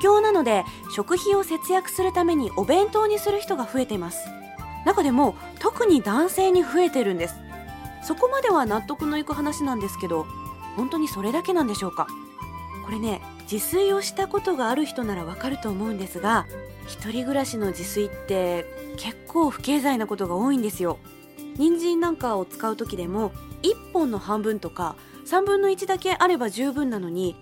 況なので食費を節約するためにお弁当にする人が増えています。中でも特に男性に増えてるんです。そこまでは納得のいく話なんですけど本当にそれだけなんでしょうか？これね自炊をしたことがある人ならわかると思うんですが一人暮らしの自炊って結構不経済なことが多いんですよ。人参なんかを使う時でも1本の半分とか3分の1だけあれば十分なのに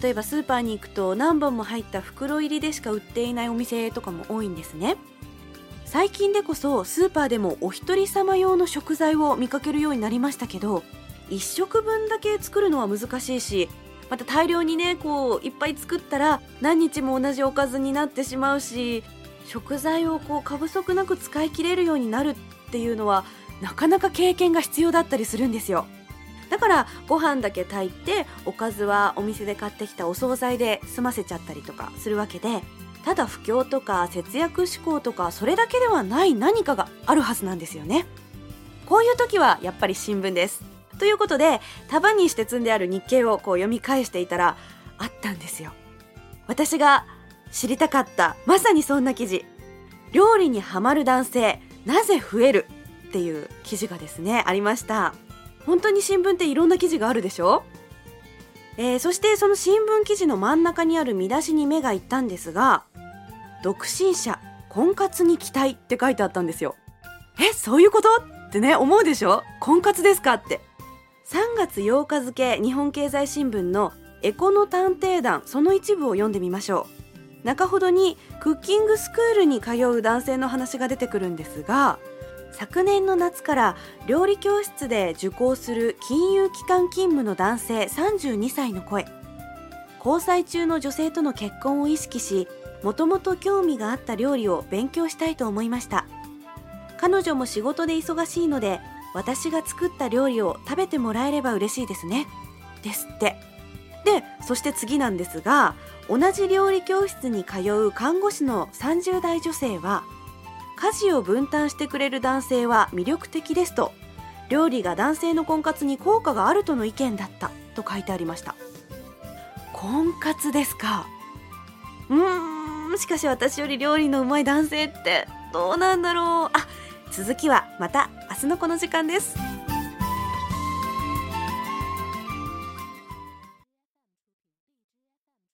例えばスーパーに行くと何本も入った袋入りでしか売っていないお店とかも多いんですね。最近でこそスーパーでもお一人様用の食材を見かけるようになりましたけど1食分だけ作るのは難しいしまた大量にねこういっぱい作ったら何日も同じおかずになってしまうし食材をこう過不足なく使い切れるようになるっていうのはなかなか経験が必要だったりするんですよ。だからご飯だけ炊いておかずはお店で買ってきたお惣菜で済ませちゃったりとかするわけでただ不況とか節約志向とかそれだけではない何かがあるはずなんですよね。こういう時はやっぱり新聞です。ということで束にして積んである日経をこう読み返していたらあったんですよ。私が知りたかったまさにそんな記事。料理にはまる男性なぜ増えるっていう記事がですねありました。本当に新聞っていろんな記事があるでしょ？えー、そしてその新聞記事の真ん中にある見出しに目がいったんですが独身者婚活に期待って書いてあったんですよ。えそういうこと？ってね思うでしょ？婚活ですかって。3月8日付日本経済新聞のエコの探偵団その一部を読んでみましょう。中ほどにクッキングスクールに通う男性の話が出てくるんですが昨年の夏から料理教室で受講する金融機関勤務の男性32歳の声。交際中の女性との結婚を意識しもともと興味があった料理を勉強したいと思いました。彼女も仕事で忙しいので私が作った料理を食べてもらえれば嬉しいですね。ですって。でそして次なんですが同じ料理教室に通う看護師の30代女性は家事を分担してくれる男性は魅力的ですと料理が男性の婚活に効果があるとの意見だったと書いてありました。婚活ですか？うーんしかし私より料理のうまい男性ってどうなんだろう。あ続きはまた明日のこの時間です。